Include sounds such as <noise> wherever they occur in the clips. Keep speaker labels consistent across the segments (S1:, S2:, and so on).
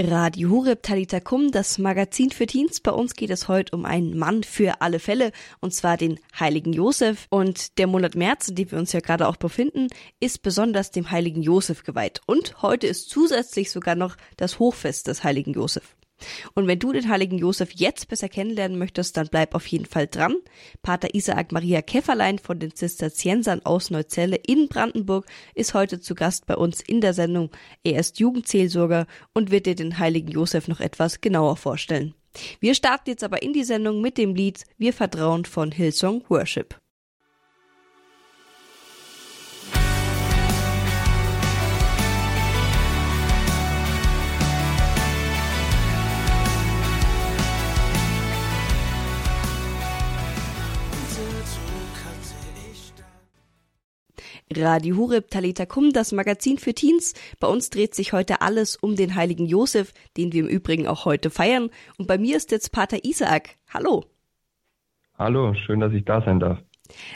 S1: Radio Hureb Talita Kum, das Magazin für Teens. Bei uns geht es heute um einen Mann für alle Fälle, und zwar den heiligen Josef. Und der Monat März, in dem wir uns ja gerade auch befinden, ist besonders dem heiligen Josef geweiht. Und heute ist zusätzlich sogar noch das Hochfest des heiligen Josef. Und wenn du den heiligen Josef jetzt besser kennenlernen möchtest, dann bleib auf jeden Fall dran. Pater Isaac Maria Käfferlein von den Zisterziensern aus Neuzelle in Brandenburg ist heute zu Gast bei uns in der Sendung. Er ist Jugendseelsorger und wird dir den heiligen Josef noch etwas genauer vorstellen. Wir starten jetzt aber in die Sendung mit dem Lied Wir vertrauen von Hillsong Worship. Radio Hureb Talita Kum, das Magazin für Teens. Bei uns dreht sich heute alles um den heiligen Josef, den wir im Übrigen auch heute feiern. Und bei mir ist jetzt Pater Isaac. Hallo.
S2: Hallo, schön, dass ich da sein darf.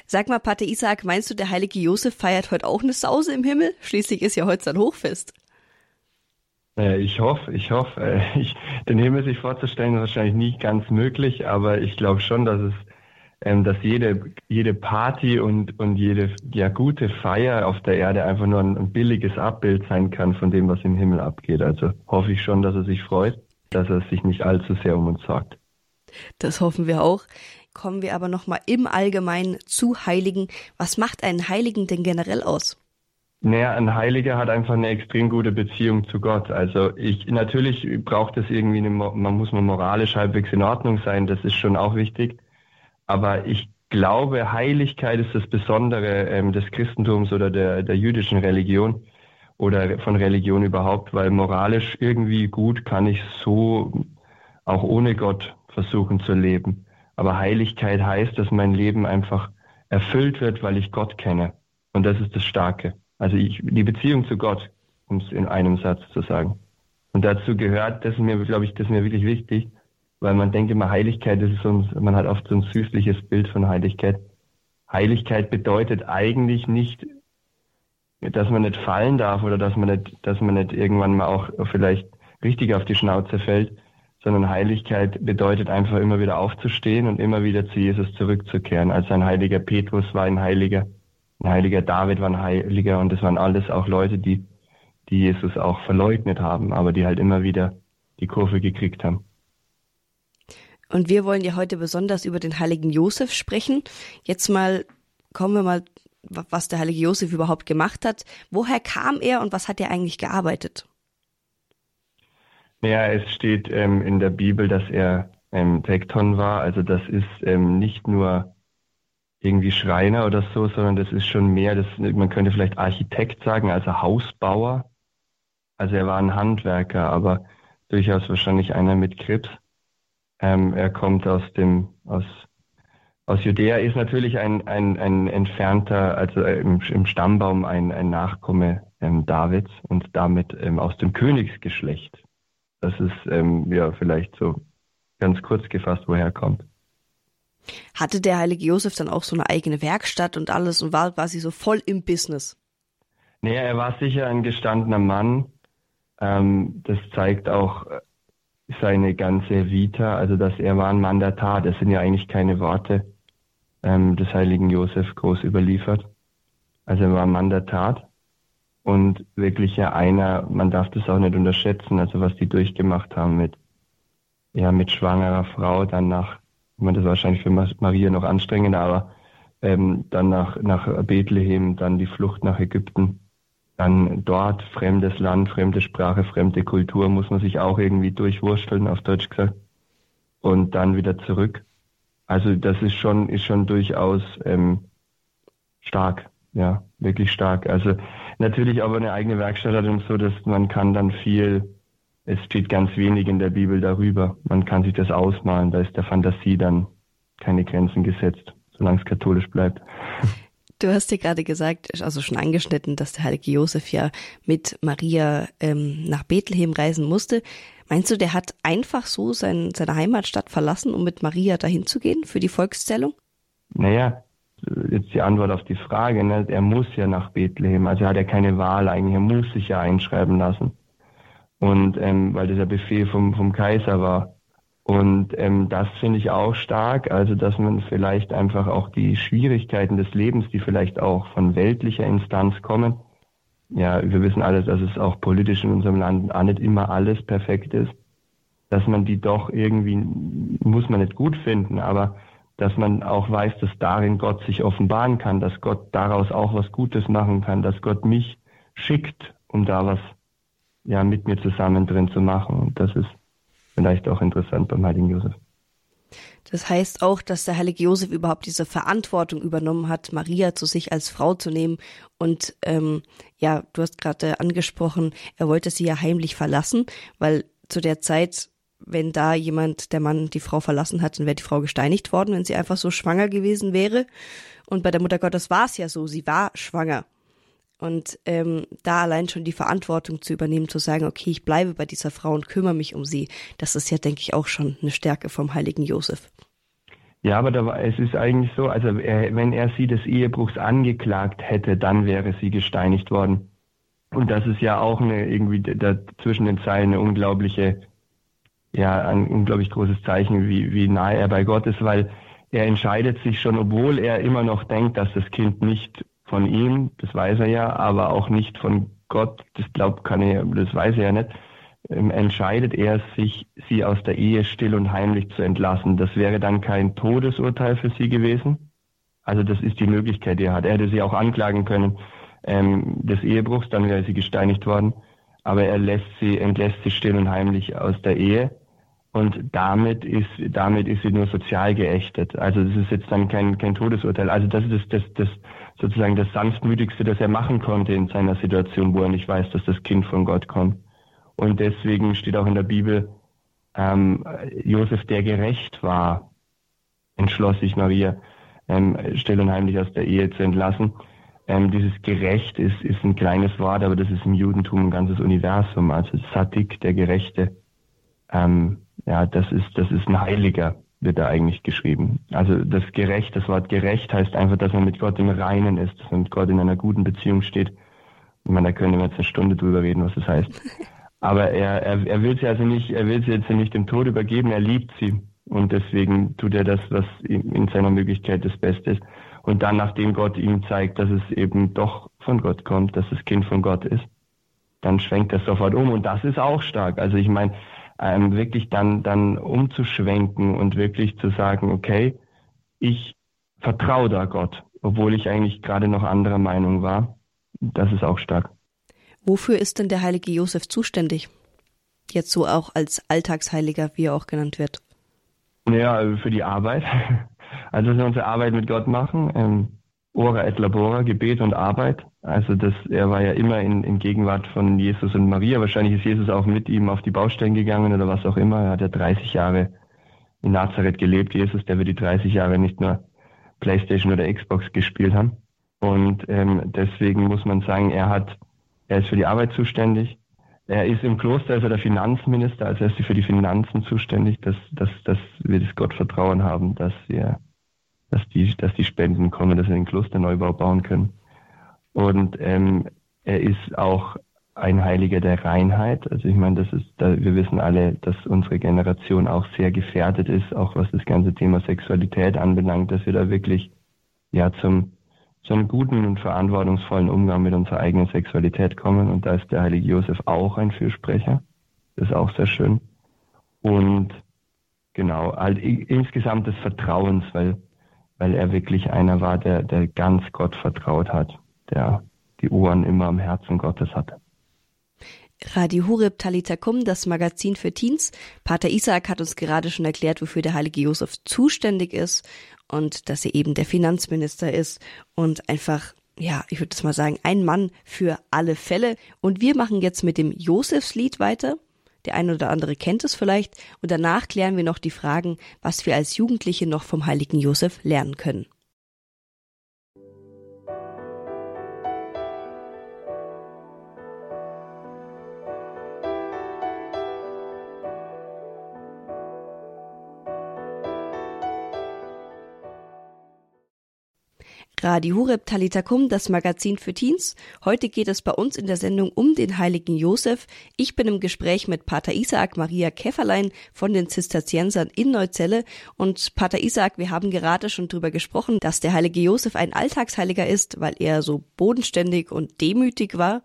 S1: Sag mal, Pater Isaac, meinst du, der heilige Josef feiert heute auch eine Sause im Himmel? Schließlich ist ja heute sein Hochfest.
S2: Ich hoffe, ich hoffe. Äh, <laughs> ich, den Himmel sich vorzustellen, ist wahrscheinlich nicht ganz möglich, aber ich glaube schon, dass es ähm, dass jede, jede Party und, und jede ja, gute Feier auf der Erde einfach nur ein, ein billiges Abbild sein kann von dem, was im Himmel abgeht. Also hoffe ich schon, dass er sich freut, dass er sich nicht allzu sehr um uns sorgt.
S1: Das hoffen wir auch. Kommen wir aber nochmal im Allgemeinen zu Heiligen. Was macht einen Heiligen denn generell aus?
S2: Naja, ein Heiliger hat einfach eine extrem gute Beziehung zu Gott. Also ich natürlich braucht es irgendwie eine, man muss man moralisch halbwegs in Ordnung sein, das ist schon auch wichtig. Aber ich glaube, Heiligkeit ist das Besondere ähm, des Christentums oder der, der jüdischen Religion oder von Religion überhaupt, weil moralisch irgendwie gut kann ich so auch ohne Gott versuchen zu leben. Aber Heiligkeit heißt, dass mein Leben einfach erfüllt wird, weil ich Gott kenne. Und das ist das Starke. Also ich, die Beziehung zu Gott, um es in einem Satz zu sagen. Und dazu gehört, das ist mir, glaube ich, das ist mir wirklich wichtig, weil man denkt immer Heiligkeit, ist so man hat oft so ein süßliches Bild von Heiligkeit. Heiligkeit bedeutet eigentlich nicht, dass man nicht fallen darf oder dass man nicht, dass man nicht irgendwann mal auch vielleicht richtig auf die Schnauze fällt, sondern Heiligkeit bedeutet einfach immer wieder aufzustehen und immer wieder zu Jesus zurückzukehren. Also ein heiliger Petrus war ein Heiliger, ein heiliger David war ein Heiliger und das waren alles auch Leute, die, die Jesus auch verleugnet haben, aber die halt immer wieder die Kurve gekriegt haben.
S1: Und wir wollen ja heute besonders über den heiligen Josef sprechen. Jetzt mal kommen wir mal, was der heilige Josef überhaupt gemacht hat. Woher kam er und was hat er eigentlich gearbeitet?
S2: Ja, es steht ähm, in der Bibel, dass er ähm, Tekton war. Also das ist ähm, nicht nur irgendwie Schreiner oder so, sondern das ist schon mehr, das, man könnte vielleicht Architekt sagen, also Hausbauer. Also er war ein Handwerker, aber durchaus wahrscheinlich einer mit Krebs. Ähm, er kommt aus dem, aus, aus Judäa, ist natürlich ein, ein, ein entfernter, also äh, im, im Stammbaum ein, ein Nachkomme ähm, Davids und damit ähm, aus dem Königsgeschlecht. Das ist ähm, ja vielleicht so ganz kurz gefasst, woher er kommt.
S1: Hatte der heilige Josef dann auch so eine eigene Werkstatt und alles und war quasi so voll im Business?
S2: Naja, er war sicher ein gestandener Mann. Ähm, das zeigt auch seine ganze Vita, also dass er war ein Mann der Tat. Das sind ja eigentlich keine Worte ähm, des heiligen Josef groß überliefert. Also er war ein Mann der Tat und wirklich ja einer, man darf das auch nicht unterschätzen, also was die durchgemacht haben mit, ja, mit schwangerer Frau, dann nach, ich meine, das war wahrscheinlich für Maria noch anstrengender, aber ähm, dann nach, nach Bethlehem, dann die Flucht nach Ägypten dann dort fremdes Land, fremde Sprache, fremde Kultur muss man sich auch irgendwie durchwursteln, auf Deutsch gesagt. Und dann wieder zurück. Also das ist schon, ist schon durchaus ähm, stark, ja, wirklich stark. Also natürlich aber eine eigene Werkstatt hat und so, dass man kann dann viel, es steht ganz wenig in der Bibel darüber. Man kann sich das ausmalen, da ist der Fantasie dann keine Grenzen gesetzt, solange es katholisch bleibt. <laughs>
S1: Du hast dir gerade gesagt, also schon angeschnitten, dass der heilige Josef ja mit Maria ähm, nach Bethlehem reisen musste. Meinst du, der hat einfach so sein, seine Heimatstadt verlassen, um mit Maria dahin zu gehen für die Volkszählung?
S2: Naja, jetzt die Antwort auf die Frage. Ne? Er muss ja nach Bethlehem, also er hat ja keine Wahl eigentlich, er muss sich ja einschreiben lassen. Und ähm, weil das der Befehl vom, vom Kaiser war. Und ähm, das finde ich auch stark, also dass man vielleicht einfach auch die Schwierigkeiten des Lebens, die vielleicht auch von weltlicher Instanz kommen, ja, wir wissen alles, dass es auch politisch in unserem Land auch nicht immer alles perfekt ist, dass man die doch irgendwie, muss man nicht gut finden, aber dass man auch weiß, dass darin Gott sich offenbaren kann, dass Gott daraus auch was Gutes machen kann, dass Gott mich schickt, um da was ja mit mir zusammen drin zu machen. Und das ist vielleicht auch interessant beim heiligen Josef.
S1: Das heißt auch, dass der heilige Josef überhaupt diese Verantwortung übernommen hat, Maria zu sich als Frau zu nehmen. Und ähm, ja, du hast gerade angesprochen, er wollte sie ja heimlich verlassen, weil zu der Zeit, wenn da jemand, der Mann, die Frau verlassen hat, dann wäre die Frau gesteinigt worden, wenn sie einfach so schwanger gewesen wäre. Und bei der Mutter Gottes war es ja so, sie war schwanger. Und ähm, da allein schon die Verantwortung zu übernehmen, zu sagen, okay, ich bleibe bei dieser Frau und kümmere mich um sie, das ist ja, denke ich, auch schon eine Stärke vom heiligen Josef.
S2: Ja, aber da es ist eigentlich so, also er, wenn er sie des Ehebruchs angeklagt hätte, dann wäre sie gesteinigt worden. Und das ist ja auch eine irgendwie da, zwischen den Zeilen eine unglaubliche, ja, ein unglaublich großes Zeichen, wie, wie nahe er bei Gott ist, weil er entscheidet sich schon, obwohl er immer noch denkt, dass das Kind nicht von ihm, das weiß er ja, aber auch nicht von Gott, das glaubt kann er, das weiß er ja nicht, ähm, entscheidet er sich, sie aus der Ehe still und heimlich zu entlassen. Das wäre dann kein Todesurteil für sie gewesen. Also das ist die Möglichkeit, die er hat. Er hätte sie auch anklagen können ähm, des Ehebruchs, dann wäre sie gesteinigt worden. Aber er lässt sie, entlässt sie still und heimlich aus der Ehe. Und damit ist, damit ist sie nur sozial geächtet. Also das ist jetzt dann kein, kein Todesurteil. Also das ist das, das, das sozusagen das sanftmütigste, das er machen konnte in seiner Situation, wo er nicht weiß, dass das Kind von Gott kommt. Und deswegen steht auch in der Bibel, ähm, Josef, der gerecht war, entschloss sich Maria, ähm, still und heimlich aus der Ehe zu entlassen. Ähm, dieses gerecht ist, ist ein kleines Wort, aber das ist im Judentum ein ganzes Universum. Also Satik, der Gerechte, ähm, ja, das ist, das ist ein Heiliger wird da eigentlich geschrieben. Also das gerecht, das Wort gerecht heißt einfach, dass man mit Gott im Reinen ist, dass man mit Gott in einer guten Beziehung steht. Ich meine, da können wir jetzt eine Stunde drüber reden, was das heißt. <laughs> Aber er, er, er will sie also nicht, er will sie jetzt nicht dem Tod übergeben, er liebt sie. Und deswegen tut er das, was in seiner Möglichkeit das Beste ist. Und dann, nachdem Gott ihm zeigt, dass es eben doch von Gott kommt, dass das Kind von Gott ist, dann schwenkt er sofort um. Und das ist auch stark. Also ich meine, ähm, wirklich dann, dann umzuschwenken und wirklich zu sagen, okay, ich vertraue da Gott, obwohl ich eigentlich gerade noch anderer Meinung war. Das ist auch stark.
S1: Wofür ist denn der heilige Josef zuständig? Jetzt so auch als Alltagsheiliger, wie er auch genannt wird.
S2: Ja, für die Arbeit. <laughs> Also, dass wir unsere Arbeit mit Gott machen. Ähm, Ora et Labora, Gebet und Arbeit. Also das, er war ja immer in, in Gegenwart von Jesus und Maria. Wahrscheinlich ist Jesus auch mit ihm auf die Baustellen gegangen oder was auch immer. Er hat ja 30 Jahre in Nazareth gelebt, Jesus, der wird die 30 Jahre nicht nur Playstation oder Xbox gespielt haben. Und ähm, deswegen muss man sagen, er hat, er ist für die Arbeit zuständig. Er ist im Kloster, also der Finanzminister, also er ist für die Finanzen zuständig, dass, dass, dass wir das Gottvertrauen haben, dass wir dass die, dass die Spenden kommen, dass wir den Klosterneubau bauen können. Und ähm, er ist auch ein Heiliger der Reinheit. Also ich meine, das ist, da, wir wissen alle, dass unsere Generation auch sehr gefährdet ist, auch was das ganze Thema Sexualität anbelangt, dass wir da wirklich ja zum zu einem guten und verantwortungsvollen Umgang mit unserer eigenen Sexualität kommen. Und da ist der heilige Josef auch ein Fürsprecher. Das ist auch sehr schön. Und genau, halt insgesamt des Vertrauens, weil weil er wirklich einer war, der, der ganz Gott vertraut hat, der die Ohren immer am Herzen Gottes hatte.
S1: Radio Horeb Talitakum, das Magazin für Teens. Pater Isaac hat uns gerade schon erklärt, wofür der heilige Josef zuständig ist und dass er eben der Finanzminister ist und einfach ja, ich würde das mal sagen, ein Mann für alle Fälle. Und wir machen jetzt mit dem Josefslied weiter. Der eine oder andere kennt es vielleicht. Und danach klären wir noch die Fragen, was wir als Jugendliche noch vom heiligen Josef lernen können. Radio Hureb Talitakum, das Magazin für Teens. Heute geht es bei uns in der Sendung um den heiligen Josef. Ich bin im Gespräch mit Pater Isaac Maria Käfferlein von den Zisterziensern in Neuzelle. Und Pater Isaac, wir haben gerade schon darüber gesprochen, dass der heilige Josef ein Alltagsheiliger ist, weil er so bodenständig und demütig war.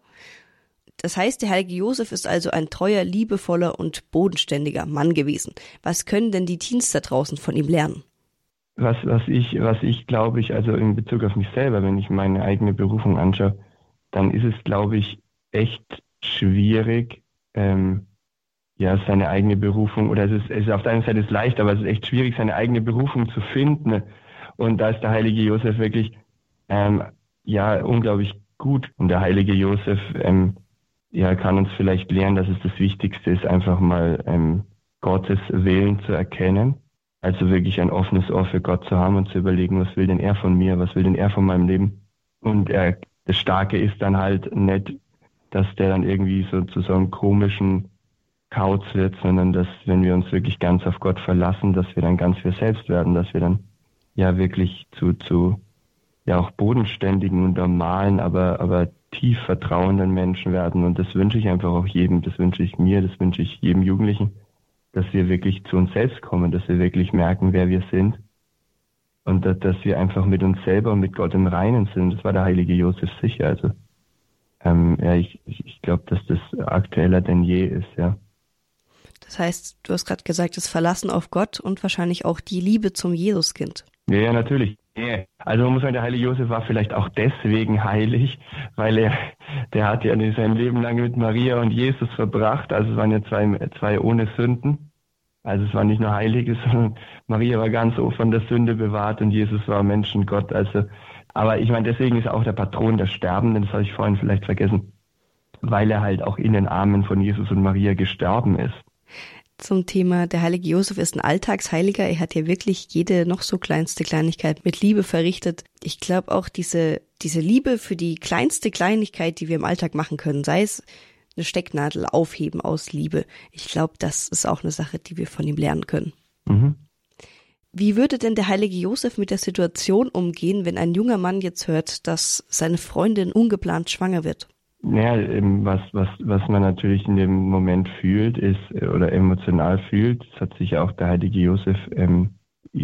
S1: Das heißt, der heilige Josef ist also ein treuer, liebevoller und bodenständiger Mann gewesen. Was können denn die Teens da draußen von ihm lernen?
S2: Was, was ich, was ich glaube ich, also in Bezug auf mich selber, wenn ich meine eigene Berufung anschaue, dann ist es, glaube ich, echt schwierig, ähm, ja, seine eigene Berufung, oder es ist, es ist auf der einen Seite ist leicht, aber es ist echt schwierig, seine eigene Berufung zu finden. Und da ist der heilige Josef wirklich, ähm, ja, unglaublich gut. Und der heilige Josef, ähm, ja, kann uns vielleicht lernen, dass es das Wichtigste ist, einfach mal ähm, Gottes Willen zu erkennen also wirklich ein offenes Ohr für Gott zu haben und zu überlegen, was will denn er von mir, was will denn er von meinem Leben. Und er, das Starke ist dann halt nicht, dass der dann irgendwie so zu so einem komischen Kauz wird, sondern dass, wenn wir uns wirklich ganz auf Gott verlassen, dass wir dann ganz wir selbst werden, dass wir dann ja wirklich zu, zu ja auch bodenständigen und normalen, aber, aber tief vertrauenden Menschen werden. Und das wünsche ich einfach auch jedem, das wünsche ich mir, das wünsche ich jedem Jugendlichen dass wir wirklich zu uns selbst kommen, dass wir wirklich merken, wer wir sind und dass wir einfach mit uns selber und mit Gott im Reinen sind. Das war der heilige Josef sicher. Also ähm, ja, ich, ich glaube, dass das aktueller denn je ist, ja.
S1: Das heißt, du hast gerade gesagt, das Verlassen auf Gott und wahrscheinlich auch die Liebe zum Jesuskind.
S2: Ja, ja, natürlich. Also man muss sagen, der heilige Josef war vielleicht auch deswegen heilig, weil er, der hat ja sein Leben lang mit Maria und Jesus verbracht. Also es waren ja zwei, zwei ohne Sünden. Also es war nicht nur Heilige, <laughs> sondern Maria war ganz von der Sünde bewahrt und Jesus war Menschengott. Also, aber ich meine, deswegen ist er auch der Patron der Sterbenden, das habe ich vorhin vielleicht vergessen, weil er halt auch in den Armen von Jesus und Maria gestorben ist
S1: zum Thema der heilige Josef ist ein Alltagsheiliger. Er hat ja wirklich jede noch so kleinste Kleinigkeit mit Liebe verrichtet. Ich glaube auch diese, diese Liebe für die kleinste Kleinigkeit, die wir im Alltag machen können, sei es eine Stecknadel aufheben aus Liebe. Ich glaube, das ist auch eine Sache, die wir von ihm lernen können. Mhm. Wie würde denn der heilige Josef mit der Situation umgehen, wenn ein junger Mann jetzt hört, dass seine Freundin ungeplant schwanger wird?
S2: Naja, was, was, was man natürlich in dem Moment fühlt, ist oder emotional fühlt, das hat sich auch der heilige Josef ähm,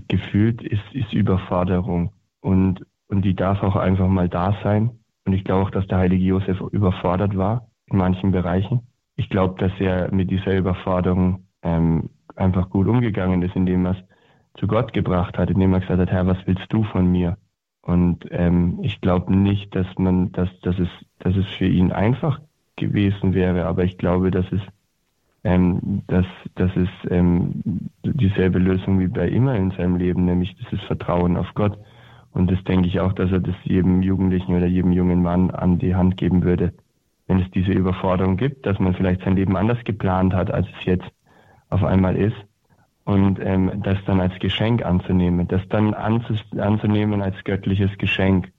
S2: gefühlt, ist, ist Überforderung. Und, und die darf auch einfach mal da sein. Und ich glaube auch, dass der heilige Josef überfordert war in manchen Bereichen. Ich glaube, dass er mit dieser Überforderung ähm, einfach gut umgegangen ist, indem er es zu Gott gebracht hat, indem er gesagt hat, Herr, was willst du von mir? Und ähm, ich glaube nicht, dass man, dass, dass es, dass es für ihn einfach gewesen wäre, aber ich glaube, dass es, ähm, dass, dass es ähm, dieselbe Lösung wie bei immer in seinem Leben, nämlich dieses Vertrauen auf Gott. Und das denke ich auch, dass er das jedem Jugendlichen oder jedem jungen Mann an die Hand geben würde, wenn es diese Überforderung gibt, dass man vielleicht sein Leben anders geplant hat, als es jetzt auf einmal ist und ähm, das dann als Geschenk anzunehmen, das dann anzunehmen als göttliches Geschenk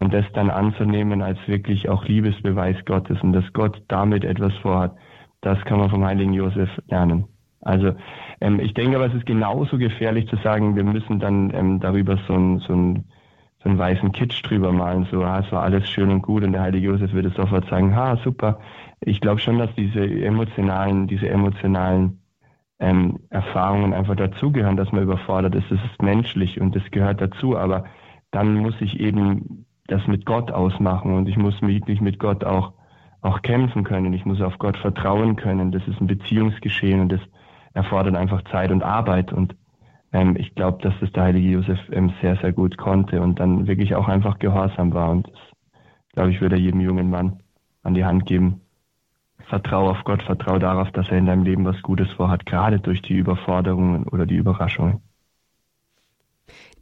S2: und das dann anzunehmen als wirklich auch Liebesbeweis Gottes und dass Gott damit etwas vorhat, das kann man vom heiligen Josef lernen. Also ähm, ich denke aber, es ist genauso gefährlich zu sagen, wir müssen dann ähm, darüber so ein, so so einen weißen Kitsch drüber malen, so, ah, es war alles schön und gut und der heilige Josef würde sofort sagen, ha, super. Ich glaube schon, dass diese emotionalen, diese emotionalen ähm, Erfahrungen einfach dazugehören, dass man überfordert ist. Das ist menschlich und das gehört dazu, aber dann muss ich eben das mit Gott ausmachen und ich muss wirklich mit Gott auch, auch kämpfen können. Ich muss auf Gott vertrauen können. Das ist ein Beziehungsgeschehen und das erfordert einfach Zeit und Arbeit und ähm, ich glaube, dass das der heilige Josef ähm, sehr, sehr gut konnte und dann wirklich auch einfach gehorsam war und das, glaube ich, würde er jedem jungen Mann an die Hand geben, Vertrau auf Gott, vertrau darauf, dass er in deinem Leben was Gutes vorhat, gerade durch die Überforderungen oder die Überraschungen.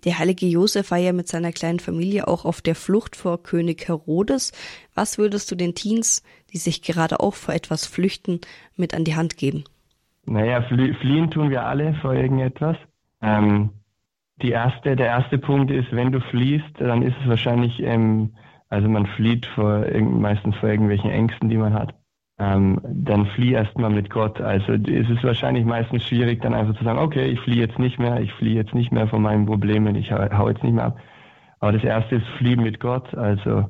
S1: Der heilige Josef war ja mit seiner kleinen Familie auch auf der Flucht vor König Herodes. Was würdest du den Teens, die sich gerade auch vor etwas flüchten, mit an die Hand geben?
S2: Naja, flie fliehen tun wir alle vor irgendetwas. Ähm, die erste, der erste Punkt ist, wenn du fliehst, dann ist es wahrscheinlich, ähm, also man flieht vor, meistens vor irgendwelchen Ängsten, die man hat ähm, dann flieh erstmal mit Gott. Also es ist wahrscheinlich meistens schwierig, dann einfach zu sagen, okay, ich fliehe jetzt nicht mehr, ich fliehe jetzt nicht mehr von meinen Problemen, ich hau jetzt nicht mehr ab. Aber das erste ist fliehen mit Gott, also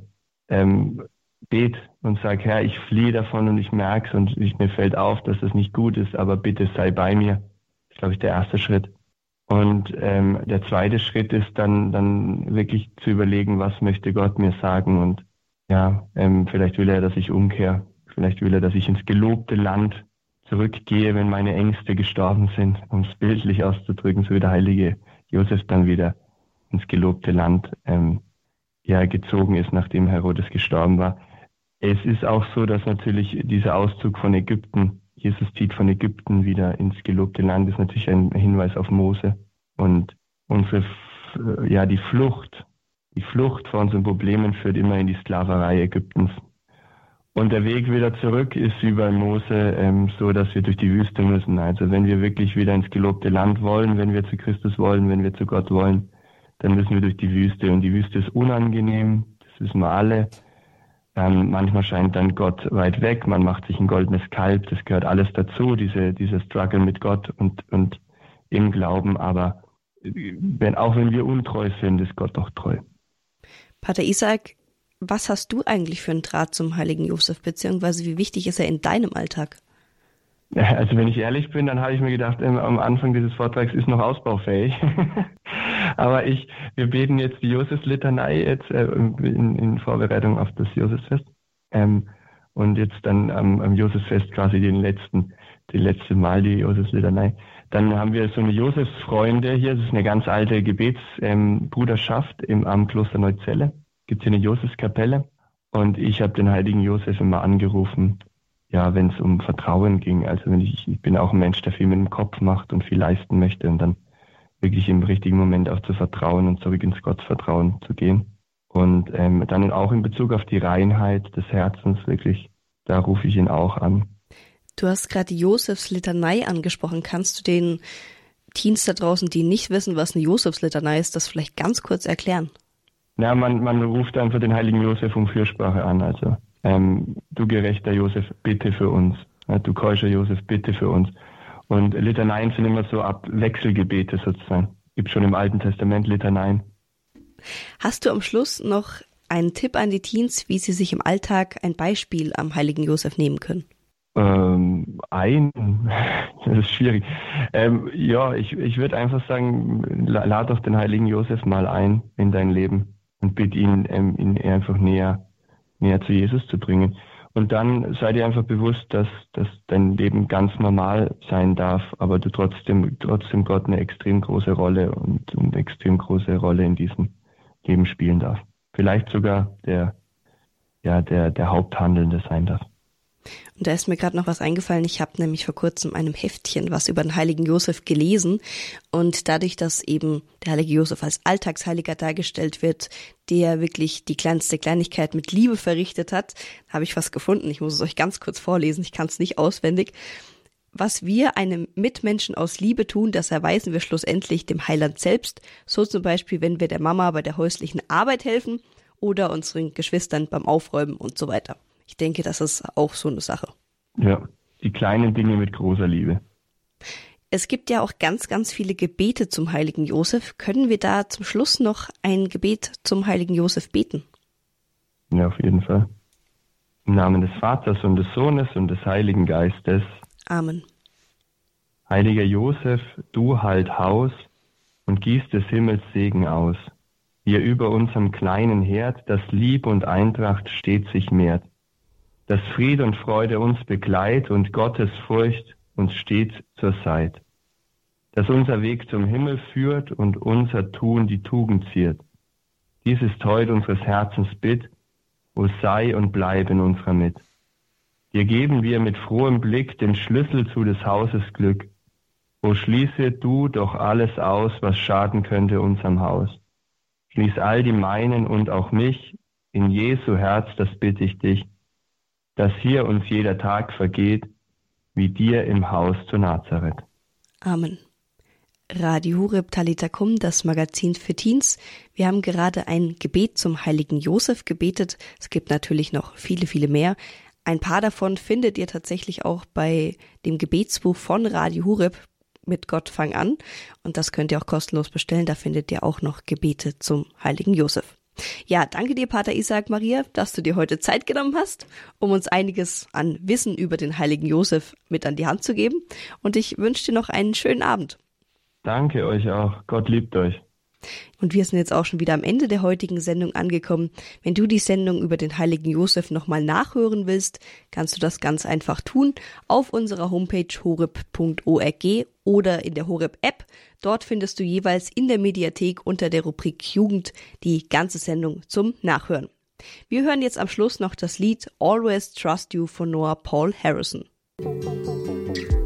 S2: ähm, bet und sag, Herr, ich fliehe davon und ich merke es und ich, mir fällt auf, dass das nicht gut ist, aber bitte sei bei mir. Das ist, glaube ich, der erste Schritt. Und ähm, der zweite Schritt ist dann, dann wirklich zu überlegen, was möchte Gott mir sagen und ja, ähm, vielleicht will er, dass ich umkehre. Vielleicht will er, dass ich ins gelobte Land zurückgehe, wenn meine Ängste gestorben sind, um es bildlich auszudrücken, so wie der heilige Josef dann wieder ins gelobte Land ähm, ja, gezogen ist, nachdem Herodes gestorben war. Es ist auch so, dass natürlich dieser Auszug von Ägypten, Jesus zieht von Ägypten wieder ins gelobte Land, ist natürlich ein Hinweis auf Mose. Und unsere, ja, die Flucht, die Flucht vor unseren Problemen führt immer in die Sklaverei Ägyptens. Und der Weg wieder zurück ist wie bei Mose ähm, so, dass wir durch die Wüste müssen. Also wenn wir wirklich wieder ins gelobte Land wollen, wenn wir zu Christus wollen, wenn wir zu Gott wollen, dann müssen wir durch die Wüste. Und die Wüste ist unangenehm, das wissen wir alle. Ähm, manchmal scheint dann Gott weit weg, man macht sich ein goldenes Kalb, das gehört alles dazu, diese, dieser Struggle mit Gott und, und im Glauben. Aber wenn, auch wenn wir untreu sind, ist Gott doch treu.
S1: Pater Isaac, was hast du eigentlich für einen Draht zum heiligen Josef, beziehungsweise wie wichtig ist er in deinem Alltag? <laughs>
S2: Also wenn ich ehrlich bin, dann habe ich mir gedacht, ähm, am Anfang dieses Vortrags ist noch ausbaufähig. <laughs> Aber ich, wir beten jetzt die Josefslitanei jetzt äh, in, in, Vorbereitung auf das Josefsfest. Ähm, und jetzt dann am, am Josefsfest quasi den letzten, die letzte Mal die Josefslitanei. Dann haben wir so eine Josefsfreunde hier, das ist eine ganz alte Gebetsbruderschaft ähm, am Kloster Neuzelle gibt es hier eine Josefskapelle und ich habe den heiligen Josef immer angerufen, ja, wenn es um Vertrauen ging. Also wenn ich, ich bin auch ein Mensch, der viel mit dem Kopf macht und viel leisten möchte und dann wirklich im richtigen Moment auch zu vertrauen und zurück ins Gottvertrauen zu gehen. Und ähm, dann auch in Bezug auf die Reinheit des Herzens wirklich, da rufe ich ihn auch an.
S1: Du hast gerade Josefs Litanei angesprochen. Kannst du den Teens da draußen, die nicht wissen, was eine Josefs Litanei ist, das vielleicht ganz kurz erklären?
S2: Ja, man, man ruft einfach den heiligen Josef um Fürsprache an. Also, ähm, du gerechter Josef, bitte für uns. Du keuscher Josef, bitte für uns. Und Litaneien sind immer so ab Wechselgebete sozusagen. Gibt schon im Alten Testament Litaneien.
S1: Hast du am Schluss noch einen Tipp an die Teens, wie sie sich im Alltag ein Beispiel am heiligen Josef nehmen können?
S2: Ähm, ein, <laughs> das ist schwierig. Ähm, ja, ich, ich würde einfach sagen, lad doch den heiligen Josef mal ein in dein Leben und bitte ihn, ähm, ihn einfach näher, näher zu Jesus zu bringen. Und dann sei dir einfach bewusst, dass, dass dein Leben ganz normal sein darf, aber du trotzdem, trotzdem Gott eine extrem große Rolle und eine extrem große Rolle in diesem Leben spielen darf. Vielleicht sogar der, ja, der, der Haupthandelnde sein darf.
S1: Und da ist mir gerade noch was eingefallen. Ich habe nämlich vor kurzem einem Heftchen was über den heiligen Josef gelesen. Und dadurch, dass eben der heilige Josef als Alltagsheiliger dargestellt wird, der wirklich die kleinste Kleinigkeit mit Liebe verrichtet hat, habe ich was gefunden. Ich muss es euch ganz kurz vorlesen. Ich kann es nicht auswendig. Was wir einem Mitmenschen aus Liebe tun, das erweisen wir schlussendlich dem Heiland selbst. So zum Beispiel, wenn wir der Mama bei der häuslichen Arbeit helfen oder unseren Geschwistern beim Aufräumen und so weiter. Ich denke, das ist auch so eine Sache.
S2: Ja, die kleinen Dinge mit großer Liebe.
S1: Es gibt ja auch ganz, ganz viele Gebete zum heiligen Josef. Können wir da zum Schluss noch ein Gebet zum heiligen Josef beten?
S2: Ja, auf jeden Fall. Im Namen des Vaters und des Sohnes und des Heiligen Geistes.
S1: Amen.
S2: Heiliger Josef, du halt Haus und gießt des Himmels Segen aus. Hier über unserem kleinen Herd, das Lieb und Eintracht stets sich mehrt dass Fried und Freude uns begleit und Gottes Furcht uns stets zur Seite. Dass unser Weg zum Himmel führt und unser Tun die Tugend ziert. Dies ist heute unseres Herzens Bitt, wo sei und bleib in unserer Mitte. Dir geben wir mit frohem Blick den Schlüssel zu des Hauses Glück. Wo schließe du doch alles aus, was schaden könnte unserem Haus. Schließ all die meinen und auch mich, in Jesu Herz, das bitte ich dich, dass hier uns jeder Tag vergeht, wie dir im Haus zu Nazareth.
S1: Amen. Radio Hureb Talitakum, das Magazin für Teens. Wir haben gerade ein Gebet zum heiligen Josef gebetet. Es gibt natürlich noch viele, viele mehr. Ein paar davon findet ihr tatsächlich auch bei dem Gebetsbuch von Radio Hureb mit Gott fang an. Und das könnt ihr auch kostenlos bestellen. Da findet ihr auch noch Gebete zum heiligen Josef. Ja, danke dir, Pater Isaac Maria, dass du dir heute Zeit genommen hast, um uns einiges an Wissen über den heiligen Josef mit an die Hand zu geben. Und ich wünsche dir noch einen schönen Abend.
S2: Danke euch auch. Gott liebt euch.
S1: Und wir sind jetzt auch schon wieder am Ende der heutigen Sendung angekommen. Wenn du die Sendung über den heiligen Josef nochmal nachhören willst, kannst du das ganz einfach tun auf unserer Homepage horeb.org oder in der Horeb App. Dort findest du jeweils in der Mediathek unter der Rubrik Jugend die ganze Sendung zum Nachhören. Wir hören jetzt am Schluss noch das Lied Always Trust You von Noah Paul Harrison. Okay.